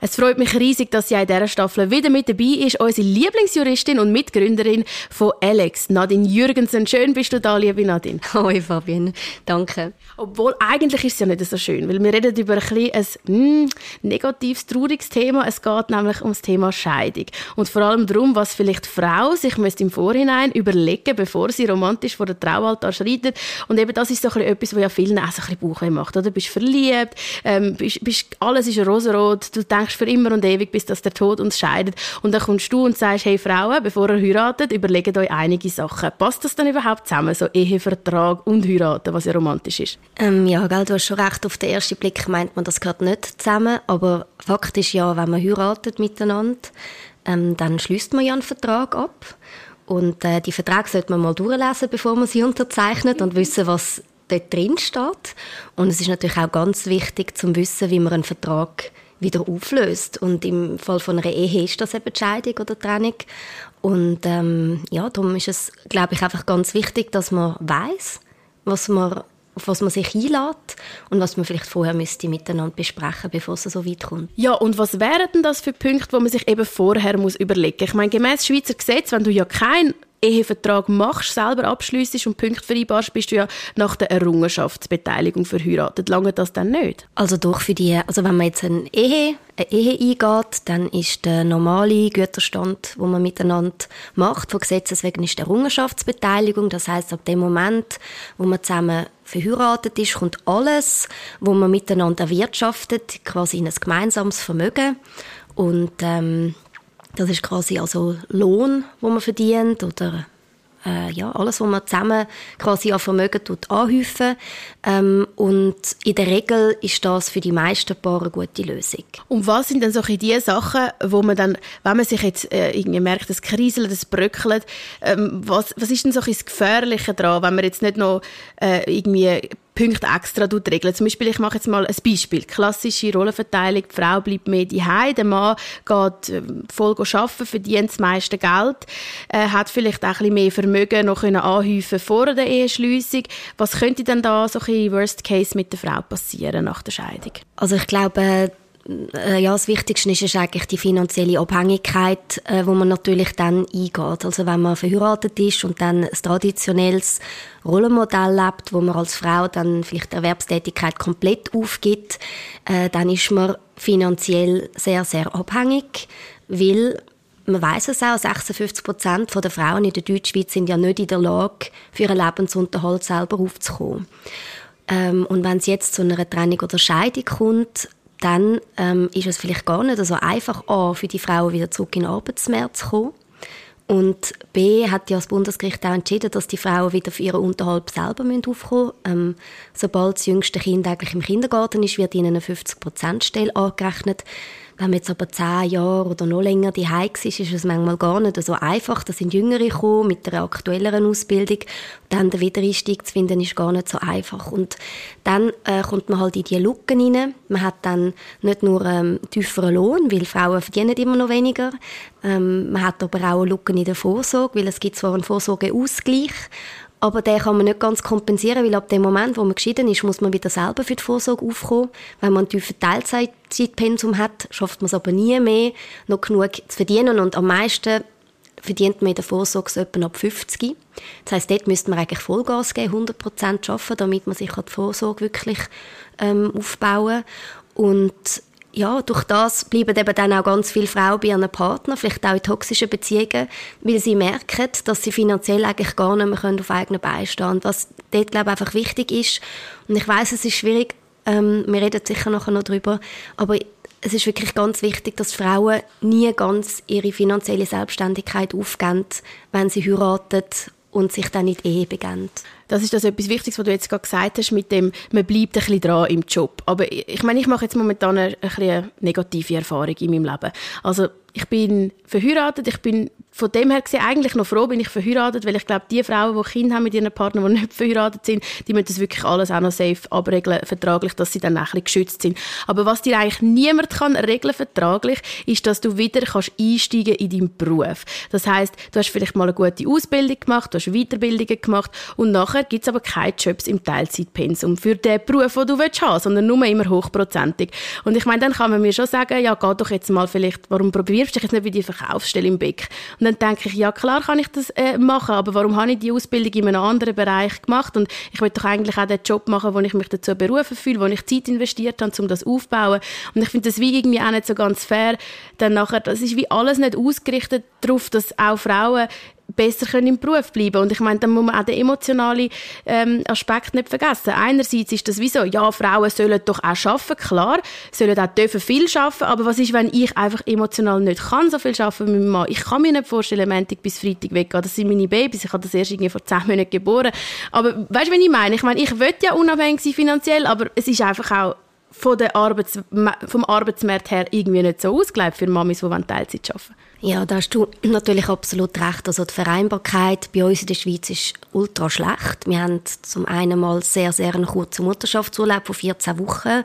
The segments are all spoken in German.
Es freut mich riesig, dass sie in dieser Staffel wieder mit dabei ist. Unsere Lieblingsjuristin und Mitgründerin von Alex, Nadine Jürgensen. Schön bist du da, liebe Nadine. Hoi Fabian, danke. Obwohl, eigentlich ist es ja nicht so schön, weil wir reden über ein, ein mm, negatives, trauriges Thema. Es geht nämlich um das Thema Scheidung. Und vor allem darum, was vielleicht Frau sich im Vorhinein überlegen bevor sie romantisch vor der Traualtar schreitet. Und eben das ist so ein bisschen etwas, was ja vielen auch so ein bisschen Bauchweh macht. Oder? Du bist verliebt, ähm, bist, bist, alles ist rosarot, du denkst für immer und ewig, bis dass der Tod uns scheidet. Und dann kommst du und sagst, hey Frauen, bevor ihr heiratet, überlegt euch einige Sachen. Passt das dann überhaupt zusammen, so Ehevertrag und heiraten, was ja romantisch ist? Ähm, ja, gell, du hast schon recht. Auf den ersten Blick meint man, das gehört nicht zusammen. Aber Fakt ist ja, wenn man heiratet miteinander, ähm, dann schließt man ja einen Vertrag ab. Und äh, die Verträge sollte man mal durchlesen, bevor man sie unterzeichnet und wissen, was dort drin steht. Und es ist natürlich auch ganz wichtig, zu wissen, wie man einen Vertrag wieder auflöst. Und im Fall von einer Ehe ist das eben Scheidung oder Trennung. Und ähm, ja, darum ist es, glaube ich, einfach ganz wichtig, dass man weiß, was man auf was man sich einlädt und was man vielleicht vorher müsste miteinander besprechen, bevor es so weit kommt. Ja, und was wären denn das für Punkte, wo man sich eben vorher muss überlegen muss? Ich meine, gemäß Schweizer Gesetz, wenn du ja kein Ehevertrag machst, selber abschliessest und Punkte vereinbarst, bist du ja nach der Errungenschaftsbeteiligung verheiratet. Lange das dann nicht? Also doch für die, also wenn man jetzt eine Ehe, eine Ehe eingeht, dann ist der normale Güterstand, wo man miteinander macht, von Gesetzes wegen ist die Errungenschaftsbeteiligung. Das heißt, ab dem Moment, wo man zusammen verheiratet ist, kommt alles, wo man miteinander erwirtschaftet, quasi in ein gemeinsames Vermögen. Und ähm, das ist quasi also Lohn, wo man verdient oder äh, ja, alles, was man zusammen quasi an Vermögen tut, anhäufen. Ähm, und in der Regel ist das für die meisten Paare eine gute Lösung. Und was sind denn so die Sachen, wo man dann, wenn man sich jetzt äh, irgendwie merkt, das kriselt, das bröckelt, ähm, was, was ist denn so das Gefährliche daran, wenn man jetzt nicht noch äh, irgendwie Punkte extra regeln. Zum Beispiel, ich mache jetzt mal ein Beispiel. Klassische Rollenverteilung. Die Frau bleibt mehr daheim, der Mann geht äh, voll arbeiten, verdient das meiste Geld, äh, hat vielleicht auch ein bisschen mehr Vermögen noch können anhäufen vor der Eheschliessung. Was könnte denn da so ein Worst Case mit der Frau passieren nach der Scheidung? Also ich glaube, ja, das Wichtigste ist, ist eigentlich die finanzielle Abhängigkeit, äh, wo man natürlich dann eingeht. Also wenn man verheiratet ist und dann ein traditionelles Rollenmodell lebt, wo man als Frau dann vielleicht Erwerbstätigkeit komplett aufgibt, äh, dann ist man finanziell sehr, sehr abhängig, weil man weiß es auch, 56 Prozent der Frauen in der Deutschschweiz sind ja nicht in der Lage, für ihren Lebensunterhalt selber aufzukommen. Ähm, und wenn es jetzt zu einer Trennung oder Scheidung kommt, dann ähm, ist es vielleicht gar nicht so einfach, A, für die Frauen wieder zurück in den Arbeitsmarkt zu kommen. Und B hat ja das Bundesgericht auch entschieden, dass die Frauen wieder für ihren Unterhalt selber aufkommen müssen. Ähm, sobald das jüngste Kind eigentlich im Kindergarten ist, wird ihnen eine 50%-Stelle angerechnet. Wenn man jetzt aber zehn Jahre oder noch länger die ist, ist es manchmal gar nicht so einfach. Da sind Jüngere gekommen mit einer aktuelleren Ausbildung. Dann den Wiedereinstieg zu finden, ist gar nicht so einfach. Und dann äh, kommt man halt in die Lücken rein. Man hat dann nicht nur ähm, tieferen Lohn, weil Frauen verdienen immer noch weniger. Ähm, man hat aber auch Lücken in der Vorsorge, weil es gibt zwar einen Vorsorgeausgleich, aber den kann man nicht ganz kompensieren, weil ab dem Moment, wo man geschieden ist, muss man wieder selber für die Vorsorge aufkommen. Wenn man ein tiefes Teilzeitpensum hat, schafft man es aber nie mehr, noch genug zu verdienen. Und am meisten verdient man in der Vorsorge so etwa ab 50. Das heisst, dort müsste man eigentlich Vollgas geben, 100 Prozent arbeiten, damit man sich die Vorsorge wirklich ähm, aufbauen kann. Und ja, durch das bleiben eben dann auch ganz viele Frauen bei ihren Partnern, vielleicht auch in toxischen Beziehungen, weil sie merken, dass sie finanziell eigentlich gar nicht mehr auf eigenen Beinen stehen können. Was dort, glaube ich, einfach wichtig ist, und ich weiß, es ist schwierig, ähm, wir reden sicher nachher noch darüber, aber es ist wirklich ganz wichtig, dass Frauen nie ganz ihre finanzielle Selbstständigkeit aufgeben, wenn sie heiraten und sich dann in die Ehe begeben. Das ist das etwas Wichtiges, was du jetzt gerade gesagt hast, mit dem, man bleibt ein bisschen dran im Job. Aber ich meine, ich mache jetzt momentan eine, eine, negative Erfahrung in meinem Leben. Also ich bin verheiratet, ich bin von dem her gesehen eigentlich noch froh bin ich verheiratet, weil ich glaube, die Frauen, die Kinder haben mit ihren Partnern, die nicht verheiratet sind, die müssen das wirklich alles auch noch safe abregeln, vertraglich, dass sie dann ein bisschen geschützt sind. Aber was dir eigentlich niemand kann regeln vertraglich, ist, dass du wieder kannst einsteigen in deinen Beruf. Das heißt, du hast vielleicht mal eine gute Ausbildung gemacht, du hast Weiterbildungen gemacht und nachher gibt es aber keine Jobs im Teilzeitpensum für den Beruf, den du willst haben, sondern nur immer hochprozentig. Und ich meine, dann kann man mir schon sagen, ja, geh doch jetzt mal vielleicht, warum probierst du dich jetzt nicht bei die Verkaufsstelle im Beck? Und dann denke ich, ja klar kann ich das äh, machen, aber warum habe ich die Ausbildung in einem anderen Bereich gemacht? Und ich will doch eigentlich auch den Job machen, wo ich mich dazu berufen fühle, wo ich Zeit investiert habe, um das aufzubauen. Und ich finde das wie irgendwie auch nicht so ganz fair. Dann nachher, das ist wie alles nicht ausgerichtet darauf, dass auch Frauen besser können im Beruf bleiben Und ich meine, dann muss man auch den emotionalen ähm, Aspekt nicht vergessen. Einerseits ist das wie so, ja, Frauen sollen doch auch arbeiten, klar, sollen auch dürfen viel arbeiten, aber was ist, wenn ich einfach emotional nicht kann so viel arbeiten wie mein Mann? Ich kann mir nicht vorstellen, Montag bis Freitag weggehen. Das sind meine Babys, ich habe das erst vor zehn Monaten geboren. Aber weißt du, was ich meine? Ich meine, ich will ja unabhängig sein finanziell, aber es ist einfach auch von der Arbeits vom Arbeitsmarkt her irgendwie nicht so ausgelegt für Mamis, die Teilzeit arbeiten ja, da hast du natürlich absolut recht. Also die Vereinbarkeit bei uns in der Schweiz ist ultra schlecht. Wir haben zum einen mal sehr, sehr einen kurzen Mutterschaftsurlaub von 14 Wochen,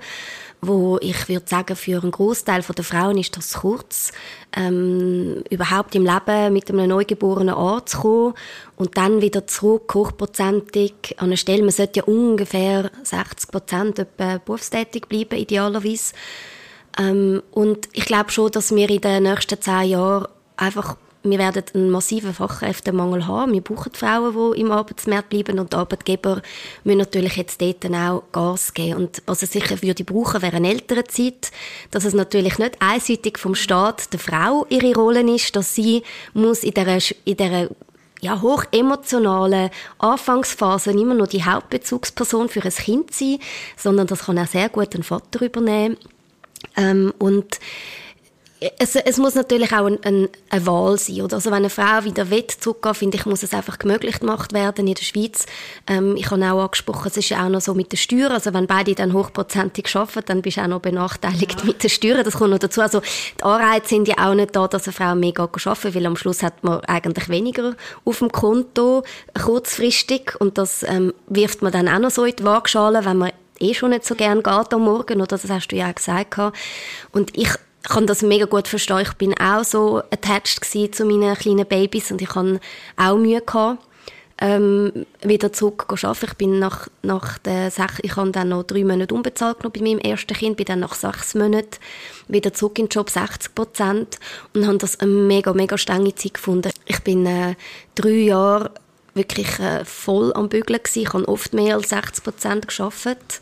wo ich würde sagen, für einen Großteil der Frauen ist das kurz, ähm, überhaupt im Leben mit einem Neugeborenen anzukommen und dann wieder zurück, hochprozentig, an einer Stelle, man sollte ja ungefähr 60 Prozent berufstätig bleiben, idealerweise. Ähm, und ich glaube schon, dass wir in den nächsten zehn Jahren einfach wir werden einen massiven Fachkräftemangel haben. Wir brauchen Frauen, die im Arbeitsmarkt bleiben und die Arbeitgeber müssen natürlich jetzt dort auch Gas geben. Und was es sicher würde brauchen, wäre eine ältere Zeit, dass es natürlich nicht einseitig vom Staat der Frau ihre Rolle ist, dass sie muss in dieser, in dieser ja, hoch emotionalen Anfangsphase immer nur die Hauptbezugsperson für ein Kind sein, sondern das kann auch sehr gut ein Vater übernehmen. Ähm, und es, es muss natürlich auch ein, ein, eine Wahl sein. Oder? Also wenn eine Frau wieder will zurückgehen, finde ich, muss es einfach möglich gemacht werden in der Schweiz. Ähm, ich habe auch angesprochen, es ist ja auch noch so mit den Steuern. Also wenn beide dann hochprozentig arbeiten, dann bist du auch noch benachteiligt ja. mit den Steuern. Das kommt noch dazu. Also die Anreize sind ja auch nicht da, dass eine Frau mehr arbeiten weil am Schluss hat man eigentlich weniger auf dem Konto, kurzfristig. Und das ähm, wirft man dann auch noch so in die Waagschale, wenn man eh schon nicht so gern geht am Morgen, oder das hast du ja auch gesagt. Und ich kann das mega gut verstehen. Ich bin auch so attached zu meinen kleinen Babys und ich hatte auch Mühe gehabt, ähm, wieder zurück zu arbeiten. Ich bin nach, nach der sech, ich habe dann noch drei Monate unbezahlt bei meinem ersten Kind, bin dann nach sechs Monaten wieder zurück in den Job, 60 Prozent und habe das eine mega, mega strenge Zeit gefunden. Ich bin äh, drei Jahre wirklich äh, voll am Bügeln gewesen. Ich habe oft mehr als 60 Prozent gearbeitet.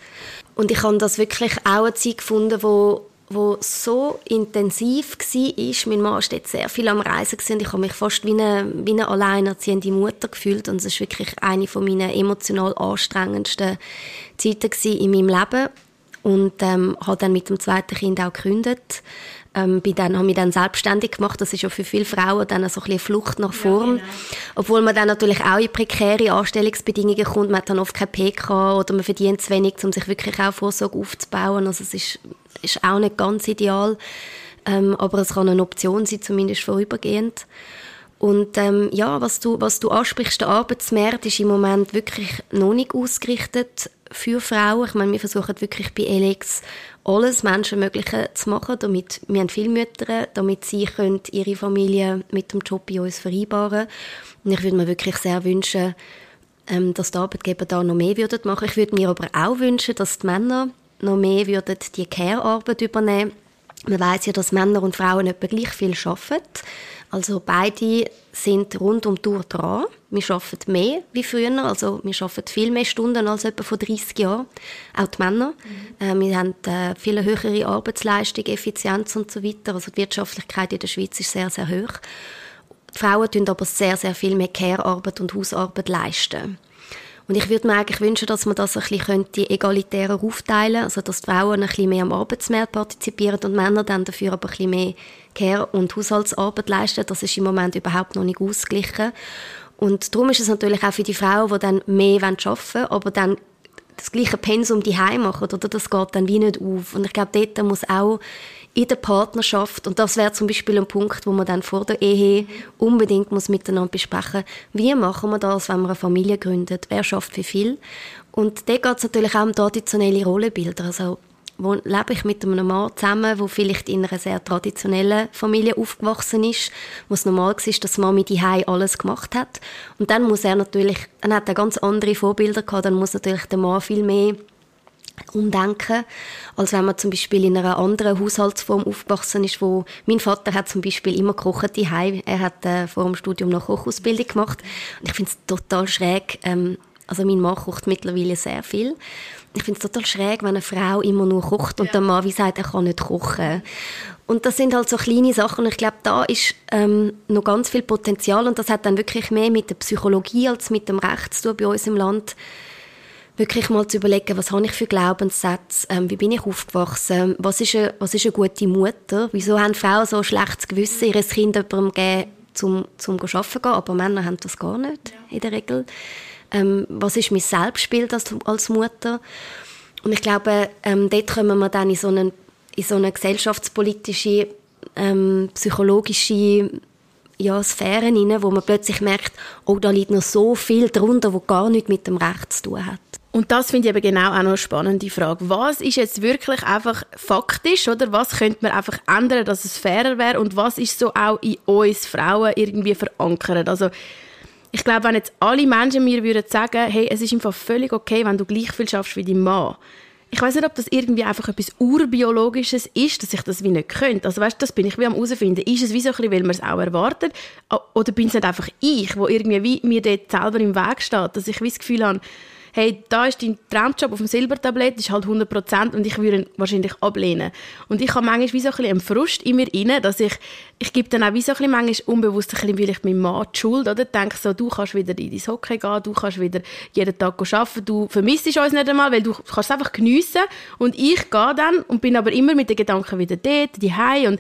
Und ich habe das wirklich auch eine Zeit gefunden, wo wo so intensiv war. Mein Mann war sehr viel am Reisen und ich habe mich fast wie eine, wie eine alleinerziehende Mutter gefühlt und es war wirklich eine meiner emotional anstrengendsten Zeiten in meinem Leben und ähm, habe dann mit dem zweiten Kind auch gekündigt ähm, bin dann, habe mich dann selbstständig gemacht. Das ist ja für viele Frauen dann so ein bisschen Flucht nach vorn. Ja, genau. Obwohl man dann natürlich auch in prekäre Anstellungsbedingungen kommt. Man hat dann oft kein PK oder man verdient zu wenig, um sich wirklich auch Vorsorge aufzubauen. Also es ist, ist auch nicht ganz ideal. Ähm, aber es kann eine Option sein, zumindest vorübergehend. Und ähm, ja, was du, was du ansprichst, der Arbeitsmarkt ist im Moment wirklich noch nicht ausgerichtet für Frauen. Ich meine, wir versuchen wirklich bei Elex alles Menschenmögliche zu machen, damit wir haben viele Mütter, damit sie können ihre Familie mit dem Job bei uns vereinbaren Und ich würde mir wirklich sehr wünschen, ähm, dass die Arbeitgeber da noch mehr würden machen. Ich würde mir aber auch wünschen, dass die Männer noch mehr würden die Care-Arbeit übernehmen. Man weiß ja, dass Männer und Frauen etwa gleich viel arbeiten. Also beide sind rund um die Uhr dran. Wir arbeiten mehr wie früher, also wir arbeiten viel mehr Stunden als etwa vor 30 Jahren, auch die Männer. Mhm. Äh, wir haben äh, viel höhere Arbeitsleistung, Effizienz und so weiter. Also die Wirtschaftlichkeit in der Schweiz ist sehr, sehr hoch. Die Frauen tun aber sehr, sehr viel mehr Care-Arbeit und Hausarbeit leisten. Und ich würde mir eigentlich wünschen, dass man das ein bisschen egalitärer aufteilen könnte, also dass die Frauen ein bisschen mehr am Arbeitsmarkt partizipieren und Männer dann dafür aber ein bisschen mehr Care- und Haushaltsarbeit leisten. Das ist im Moment überhaupt noch nicht ausgeglichen. Und darum ist es natürlich auch für die Frauen, die dann mehr arbeiten wollen, aber dann das gleiche Pensum die machen, oder das geht dann wie nicht auf. Und ich glaube, dort muss auch in der Partnerschaft. Und das wäre zum Beispiel ein Punkt, wo man dann vor der Ehe unbedingt muss miteinander besprechen wie machen wir das, wenn wir eine Familie gründet, wer schafft wie viel. Und da geht es natürlich auch um traditionelle Rollenbilder. Also wo lebe ich mit einem Mann zusammen, der vielleicht in einer sehr traditionellen Familie aufgewachsen ist, wo es normal war, dass Mami die alles gemacht hat. Und dann muss er natürlich, er hat ganz andere Vorbilder gehabt, dann muss natürlich der Mann viel mehr umdenken, als wenn man zum Beispiel in einer anderen Haushaltsform aufgewachsen ist, wo mein Vater hat zum Beispiel immer gekocht daheim. Er hat äh, vor dem Studium noch Kochausbildung gemacht und ich finde es total schräg. Ähm, also mein Mann kocht mittlerweile sehr viel ich finde es total schräg, wenn eine Frau immer nur kocht und ja. der Mann wie sagt, er kann nicht kochen. Und das sind halt so kleine Sachen. Und ich glaube, da ist ähm, noch ganz viel Potenzial und das hat dann wirklich mehr mit der Psychologie als mit dem Recht zu tun bei uns im Land. Wirklich mal zu überlegen, was habe ich für Glaubenssätze, ähm, wie bin ich aufgewachsen, was ist, eine, was ist eine gute Mutter, wieso haben Frauen so ein schlechtes Gewissen, ihr Kind jemandem geben, zum, zum arbeiten gehen, aber Männer haben das gar nicht, ja. in der Regel ähm, was ist mein Selbstbild als, als Mutter. Und ich glaube, ähm, dort kommen wir dann in so eine, in so eine gesellschaftspolitische, ähm, psychologische ja, Sphären rein, wo man plötzlich merkt, oh, da liegt noch so viel drunter, wo gar nichts mit dem Recht zu tun hat. Und das finde ich eben genau auch noch eine spannende Frage. Was ist jetzt wirklich einfach faktisch, oder? Was könnte man einfach ändern, dass es fairer wäre? Und was ist so auch in uns Frauen irgendwie verankert? Also, ich glaube, wenn jetzt alle Menschen mir würden sagen, hey, es ist einfach völlig okay, wenn du gleich viel schaffst wie dein Mann. Ich weiß nicht, ob das irgendwie einfach etwas urbiologisches ist, dass ich das wie nicht könnte. Also weißt, das bin ich wie am herausfinden. Ist es wie so ein bisschen, weil man es auch erwartet, oder bin es nicht einfach ich, wo irgendwie wie mir dort selber im Weg steht, dass ich wie das Gefühl habe, hey, da ist dein Traumjob auf dem Silbertablett, ist halt 100 Prozent und ich würde ihn wahrscheinlich ablehnen. Und ich habe manchmal wie so ein bisschen einen Frust in mir rein, dass ich, ich gebe dann auch wie so ein bisschen manchmal unbewusst ein bisschen vielleicht meinem Mann die Schuld, oder? Denke so, du kannst wieder in dein Hockey gehen, du kannst wieder jeden Tag arbeiten, du vermisst uns nicht einmal, weil du kannst es einfach geniessen und ich gehe dann und bin aber immer mit den Gedanken wieder dort, die und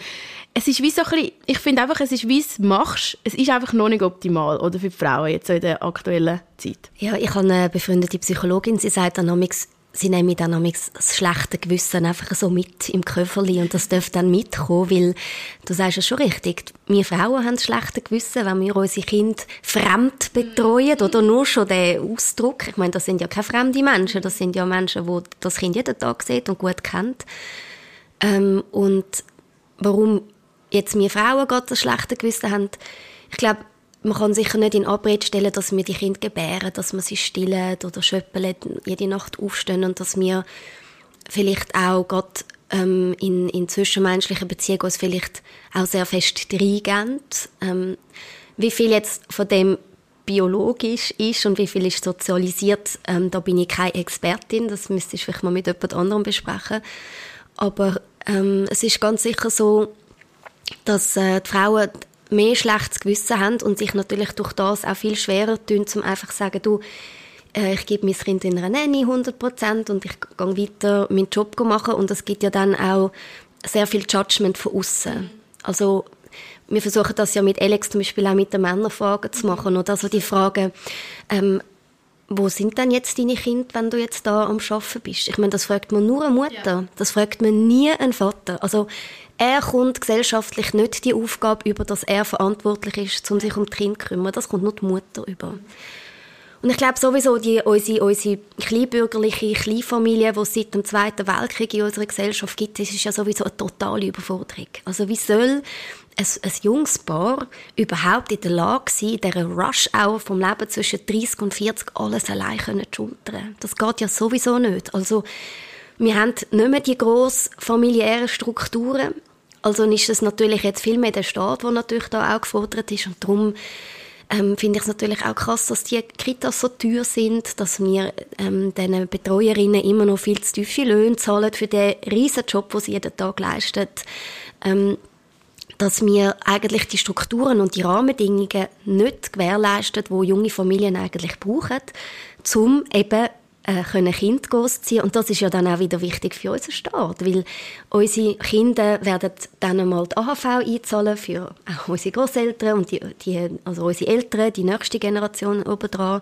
es ist wie so ein bisschen, ich finde einfach, es ist wie es machst, es ist einfach noch nicht optimal, oder für die Frauen jetzt in der aktuellen Zeit. Ja, ich habe eine befreundete Psychologin, sie sagt dann sie nehmen dann das schlechte Gewissen einfach so mit im Köfferli und das dürfte dann mitkommen, weil du sagst es schon richtig, wir Frauen haben das schlechte Gewissen, wenn wir unsere Kinder fremd betreuen oder nur schon den Ausdruck, ich meine, das sind ja keine fremden Menschen, das sind ja Menschen, die das Kind jeden Tag sieht und gut kennt. Ähm, und warum jetzt wir Frauen gerade das schlechte Gewissen haben, ich glaube, man kann sicher nicht in Abrede stellen, dass wir die Kinder gebären, dass wir sie stillen oder schöppeln, jede Nacht aufstehen und dass wir vielleicht auch gerade ähm, in, in zwischenmenschlichen Beziehungen uns vielleicht auch sehr fest reingeben. Ähm, wie viel jetzt von dem biologisch ist und wie viel ist sozialisiert, ähm, da bin ich keine Expertin, das müsste ich vielleicht mal mit jemand anderem besprechen. Aber ähm, es ist ganz sicher so, dass äh, die Frauen mehr schlechtes Gewissen haben und sich natürlich durch das auch viel schwerer tun, um einfach zu sagen, du, äh, ich gebe mein Kind in einer Nanny 100% und ich gehe weiter meinen Job machen und es gibt ja dann auch sehr viel Judgment von außen. Also wir versuchen das ja mit Alex zum Beispiel auch mit den Männerfragen zu machen oder also die Frage, ähm, wo sind denn jetzt deine Kinder, wenn du jetzt da am Arbeiten bist? Ich meine, das fragt man nur eine Mutter, ja. das fragt man nie einen Vater. Also er kommt gesellschaftlich nicht die Aufgabe über, dass er verantwortlich ist, um sich um die Kinder zu kümmern. Das kommt nur die Mutter über. Und ich glaube sowieso, die, unsere, unsere kleinbürgerliche Kleinfamilie, die es seit dem Zweiten Weltkrieg in unserer Gesellschaft gibt, das ist ja sowieso eine totale Überforderung. Also wie soll ein, ein junges Paar überhaupt in der Lage sein, in dieser Rush-Hour vom Leben zwischen 30 und 40 alles allein zu schultern? Das geht ja sowieso nicht. Also wir haben nicht mehr die grossen familiären Strukturen. Also ist es natürlich jetzt viel mehr der Staat, der natürlich da auch gefordert ist und darum ähm, finde ich es natürlich auch krass, dass die Kitas so teuer sind, dass wir ähm, diesen Betreuerinnen immer noch viel zu tiefe Löhne zahlen für den riesen Job, den sie jeden Tag leisten. Ähm, dass wir eigentlich die Strukturen und die Rahmenbedingungen nicht gewährleisten, wo junge Familien eigentlich brauchen, um eben äh, können Kind großziehen und das ist ja dann auch wieder wichtig für unseren Staat, weil unsere Kinder werden dann einmal die AHV einzahlen für auch unsere Großeltern und die, die, also unsere Eltern, die nächste Generation obendran.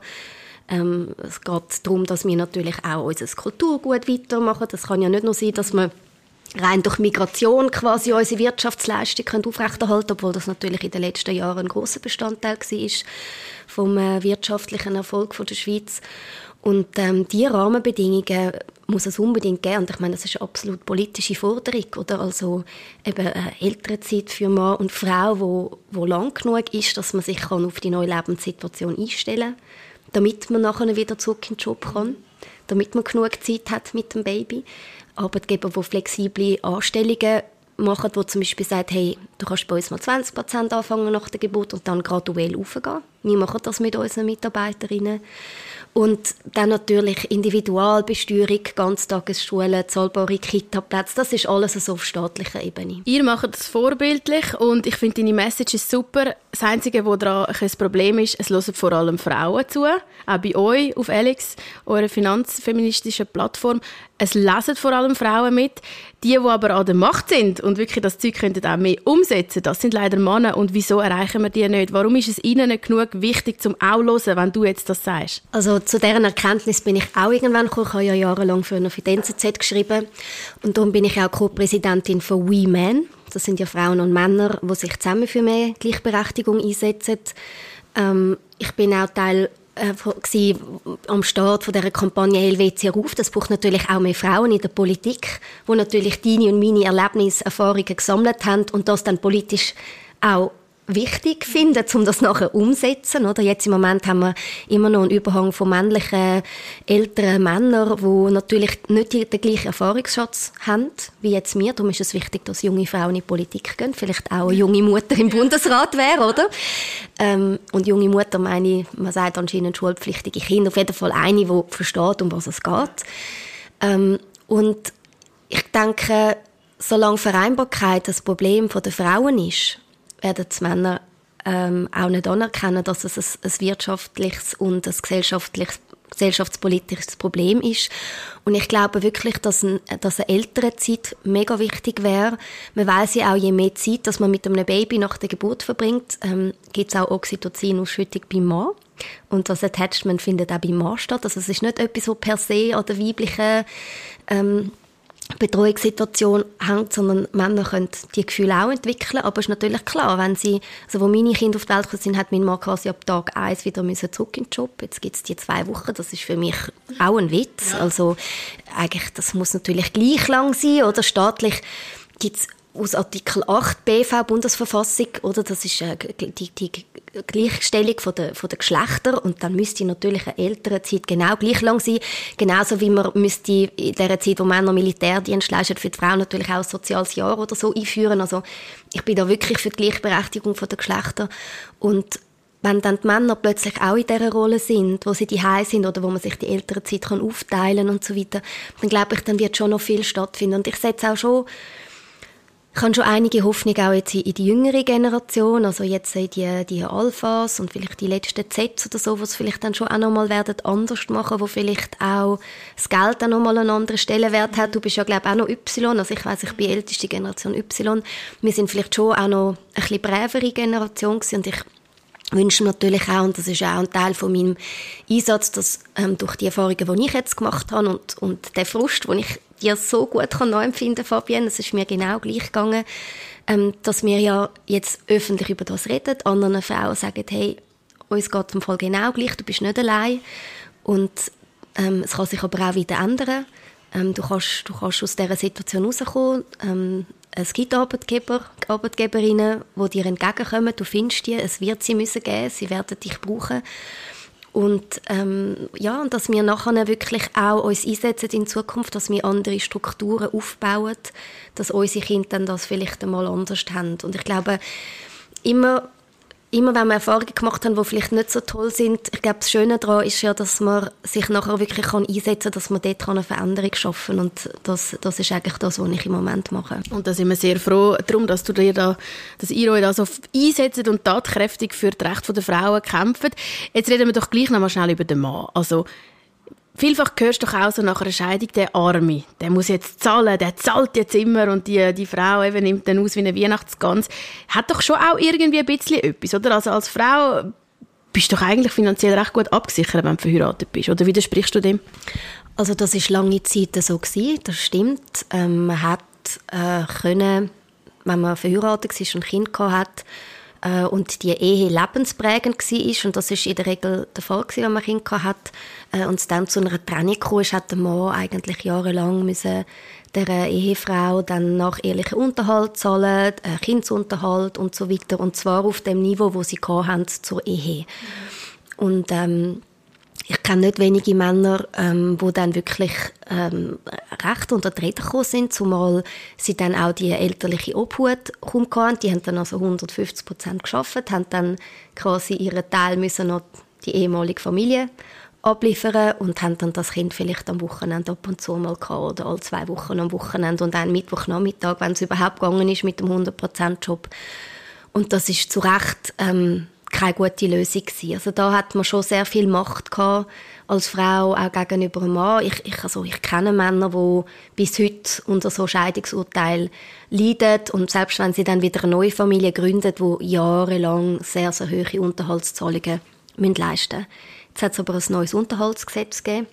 Ähm, es geht darum, dass wir natürlich auch unser Kulturgut weitermachen. Das kann ja nicht nur sein, dass man rein durch Migration quasi unsere Wirtschaftsleistung können aufrechterhalten obwohl das natürlich in den letzten Jahren ein großer Bestandteil war vom äh, wirtschaftlichen Erfolg der Schweiz. Und ähm, diese Rahmenbedingungen muss es unbedingt geben. Und ich meine, das ist eine absolut politische Forderung. Oder? Also eben eine Elternzeit für Mann und Frau, wo, wo lang genug ist, dass man sich kann auf die neue Lebenssituation einstellen kann, damit man nachher wieder zurück in den Job kann, damit man genug Zeit hat mit dem Baby. Arbeitgeber, die flexible Anstellungen machen, wo zum Beispiel sagt, hey, du kannst bei uns mal 20 Prozent anfangen nach der Geburt und dann graduell aufgehen. Wir machen das mit unseren Mitarbeiterinnen. Und dann natürlich Individualbesteuerung, Ganztagesschulen, zahlbare Kita-Plätze, das ist alles so auf staatlicher Ebene. Ihr macht das vorbildlich und ich finde deine Message ist super. Das Einzige, wo daran ein Problem ist, es hören vor allem Frauen zu, auch bei euch auf Alex, eurer finanzfeministischen Plattform. Es lesen vor allem Frauen mit. Die, die aber an der Macht sind und wirklich das Zeug könnten auch mehr umsetzen, das sind leider Männer. Und wieso erreichen wir die nicht? Warum ist es ihnen nicht genug wichtig zum auch hören, wenn du jetzt das sagst? Also zu deren Erkenntnis bin ich auch irgendwann gekommen. Ich habe ja jahrelang für eine NZZ geschrieben und darum bin ich auch Co-Präsidentin von We Men. Das sind ja Frauen und Männer, die sich zusammen für mehr Gleichberechtigung einsetzen. Ähm, ich bin auch Teil äh, am Start von dieser Kampagne Helvetia Ruf. Das braucht natürlich auch mehr Frauen in der Politik, wo natürlich deine und meine Erlebnisse, Erfahrungen gesammelt haben und das dann politisch auch wichtig finden, um das nachher umzusetzen. Oder jetzt im Moment haben wir immer noch einen Überhang von männlichen älteren Männern, die natürlich nicht den gleichen Erfahrungsschatz haben wie jetzt wir. Darum ist es wichtig, dass junge Frauen in die Politik gehen. Vielleicht auch eine junge Mutter im Bundesrat wäre, oder? Ähm, und junge Mutter meine ich, man sagt anscheinend schulpflichtige Kinder. Auf jeden Fall eine, die versteht, um was es geht. Ähm, und ich denke, solange Vereinbarkeit das Problem der Frauen ist, werden die Männer ähm, auch nicht anerkennen, dass es ein, ein wirtschaftliches und ein gesellschaftliches gesellschaftspolitisches Problem ist. Und ich glaube wirklich, dass, ein, dass eine ältere Zeit mega wichtig wäre. Man weiß ja auch, je mehr Zeit, dass man mit einem Baby nach der Geburt verbringt, ähm, gibt es auch Oxytocin-Ausschüttung beim Mann. Und das Attachment findet auch beim Mann statt. Also es ist nicht etwas, was per se an der weiblichen ähm, Bedrohungssituation hängt, sondern Männer können die Gefühle auch entwickeln. Aber es ist natürlich klar, wenn sie, also wo meine Kinder auf die Welt gekommen sind, hat mein Mann quasi ab Tag eins wieder müssen zurück in den Job. Jetzt gibt es die zwei Wochen. Das ist für mich auch ein Witz. Ja. Also eigentlich, das muss natürlich gleich lang sein oder staatlich gibt es aus Artikel 8 BV Bundesverfassung, oder das ist äh, die, die Gleichstellung von der, von der Geschlechter und dann müsste natürlich eine ältere Zeit genau gleich lang sein, genauso wie man müsste in der Zeit, wo Männer Militärdienst leisten, für die Frauen natürlich auch ein soziales Jahr oder so einführen. Also ich bin da wirklich für die Gleichberechtigung von der Geschlechter und wenn dann die Männer plötzlich auch in dieser Rolle sind, wo sie die sind oder wo man sich die ältere Zeit kann aufteilen und so weiter, dann glaube ich, dann wird schon noch viel stattfinden. Und ich setze auch schon ich habe schon einige Hoffnung auch jetzt in die jüngere Generation, also jetzt die, die Alphas und vielleicht die letzten Zs oder so, was vielleicht dann schon auch nochmal werden anders machen, wo vielleicht auch das Geld dann nochmal einen anderen Stellenwert hat. Du bist ja glaube ich auch noch Y, also ich weiß, ich bin älteste Generation Y. Wir sind vielleicht schon auch noch ein bisschen brävere Generation gewesen und ich wünsche mir natürlich auch, und das ist auch ein Teil von meinem Einsatz, dass ähm, durch die Erfahrungen, die ich jetzt gemacht habe und, und den Frust, den ich dir so gut kann nachempfinden Fabienne, es ist mir genau gleich gegangen, ähm, dass wir ja jetzt öffentlich über das reden, anderen Frauen sagen, hey, uns geht im Fall genau gleich, du bist nicht allein und ähm, es kann sich aber auch wieder ändern. Ähm, du, kannst, du kannst aus dieser Situation rauskommen. Ähm, es gibt Arbeitgeber, Arbeitgeberinnen, die dir entgegenkommen. Du findest die, es wird sie müssen geben, sie werden dich brauchen. Und ähm, ja, und dass wir nachher wirklich auch uns einsetzen in Zukunft, dass wir andere Strukturen aufbauen, dass unsere Kinder dann das vielleicht einmal anders haben. Und ich glaube, immer immer wenn wir Erfahrungen gemacht haben, die vielleicht nicht so toll sind, ich glaube, das Schöne daran ist ja, dass man sich nachher wirklich einsetzen kann, dass man dort eine Veränderung schaffen kann. Und das, das ist eigentlich das, was ich im Moment mache. Und da sind wir sehr froh darum, dass du dir da, dass ihr euch da so einsetzt und tatkräftig für die Rechte der Frauen kämpft. Jetzt reden wir doch gleich noch mal schnell über den Mann. Also, Vielfach hörst du doch auch so nach einer Scheidung, der Arme, der muss jetzt zahlen, der zahlt jetzt immer und die, die Frau eben nimmt dann aus wie eine Weihnachtsgans. Hat doch schon auch irgendwie ein bisschen etwas, oder? Also als Frau bist du doch eigentlich finanziell recht gut abgesichert, wenn du verheiratet bist. Oder widersprichst du dem? Also das ist lange Zeit so gewesen, das stimmt. Ähm, man hat äh, können, wenn man verheiratet ist und ein Kind hat äh, und die Ehe lebensprägend war, und das ist in der Regel der Fall gewesen, wenn man ein Kind hat, äh, und es dann zu einer Trennung kam, hat der Mann eigentlich jahrelang müssen der Ehefrau dann nach ehrlichen Unterhalt zahlen, äh, Kindsunterhalt und so weiter, und zwar auf dem Niveau, wo sie hatten zur Ehe. Und ähm, ich kenne nicht wenige Männer, ähm, wo dann wirklich ähm, recht unter die Räder gekommen sind, zumal sie dann auch die elterliche Obhut kaum hatten. Die haben dann also 150 Prozent geschafft, haben dann quasi ihren Teil müssen noch die ehemalige Familie abliefern und haben dann das Kind vielleicht am Wochenende ab und zu mal gehabt oder alle zwei Wochen am Wochenende und einen Mittwochnachmittag, wenn es überhaupt gegangen ist mit dem 100%-Job. Und das ist zu Recht ähm, keine gute Lösung gewesen. Also da hat man schon sehr viel Macht gehabt als Frau auch gegenüber einem Mann. Ich, ich, also ich kenne Männer, die bis heute unter so Scheidungsurteil leiden und selbst wenn sie dann wieder eine neue Familie gründen, wo jahrelang sehr sehr hohe Unterhaltszahlungen müssen leisten. Jetzt hat es aber ein neues Unterhaltsgesetz gegeben.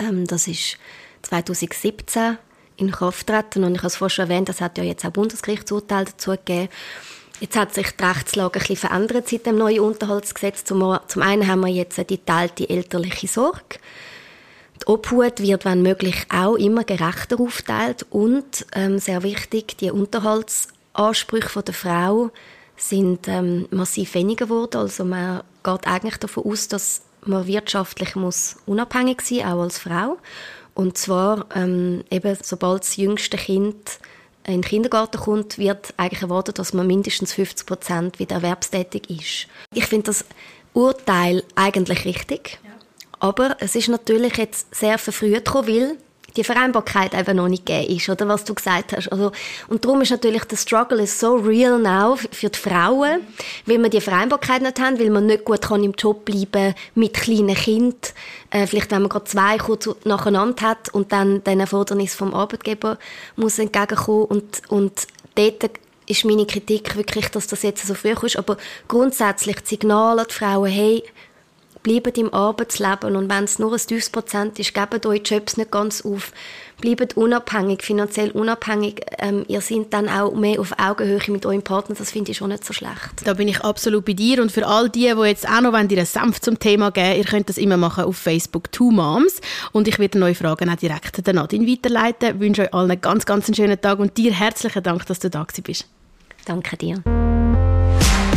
Ähm, das ist 2017 in Kraft getreten und ich habe es vorhin schon erwähnt, das hat ja jetzt auch Bundesgerichtsurteil dazu gegeben. Jetzt hat sich die Rechtslage ein bisschen verändert seit dem neuen Unterhaltsgesetz. Zum, einen haben wir jetzt die geteilte elterliche Sorge. Die Obhut wird, wenn möglich, auch immer gerechter aufteilt und, ähm, sehr wichtig, die Unterhaltsansprüche der Frau sind ähm, massiv weniger geworden. Also man geht eigentlich davon aus, dass man wirtschaftlich muss unabhängig sein, muss, auch als Frau. Und zwar ähm, eben, sobald das jüngste Kind in den Kindergarten kommt, wird eigentlich erwartet, dass man mindestens 50 Prozent wieder erwerbstätig ist. Ich finde das Urteil eigentlich richtig. Ja. Aber es ist natürlich jetzt sehr verfrüht gekommen, weil die Vereinbarkeit eben noch nicht gegeben ist, oder was du gesagt hast. Also, und darum ist natürlich der Struggle is so real now für die Frauen, weil wir die Vereinbarkeit nicht haben, weil man nicht gut kann im Job bleiben mit kleinen Kind, äh, vielleicht wenn man gerade zwei kurz nacheinander hat und dann den Erfordernis vom Arbeitgeber muss entgegenkommen und, und dort ist meine Kritik wirklich, dass das jetzt so früh ist, aber grundsätzlich das Signal an die Frauen, hey, bleibt im Arbeitsleben und wenn es nur ein tiefes Prozent ist, gebt euch Jobs nicht ganz auf, bleibt unabhängig, finanziell unabhängig. Ähm, ihr seid dann auch mehr auf Augenhöhe mit eurem Partner, das finde ich schon nicht so schlecht. Da bin ich absolut bei dir und für all die, die jetzt auch noch dir einen Senf zum Thema geben ihr könnt das immer machen auf Facebook Two Moms und ich werde neue Fragen auch direkt an Nadine weiterleiten. Ich wünsche euch allen einen ganz, ganz schönen Tag und dir herzlichen Dank, dass du da bist. Danke dir.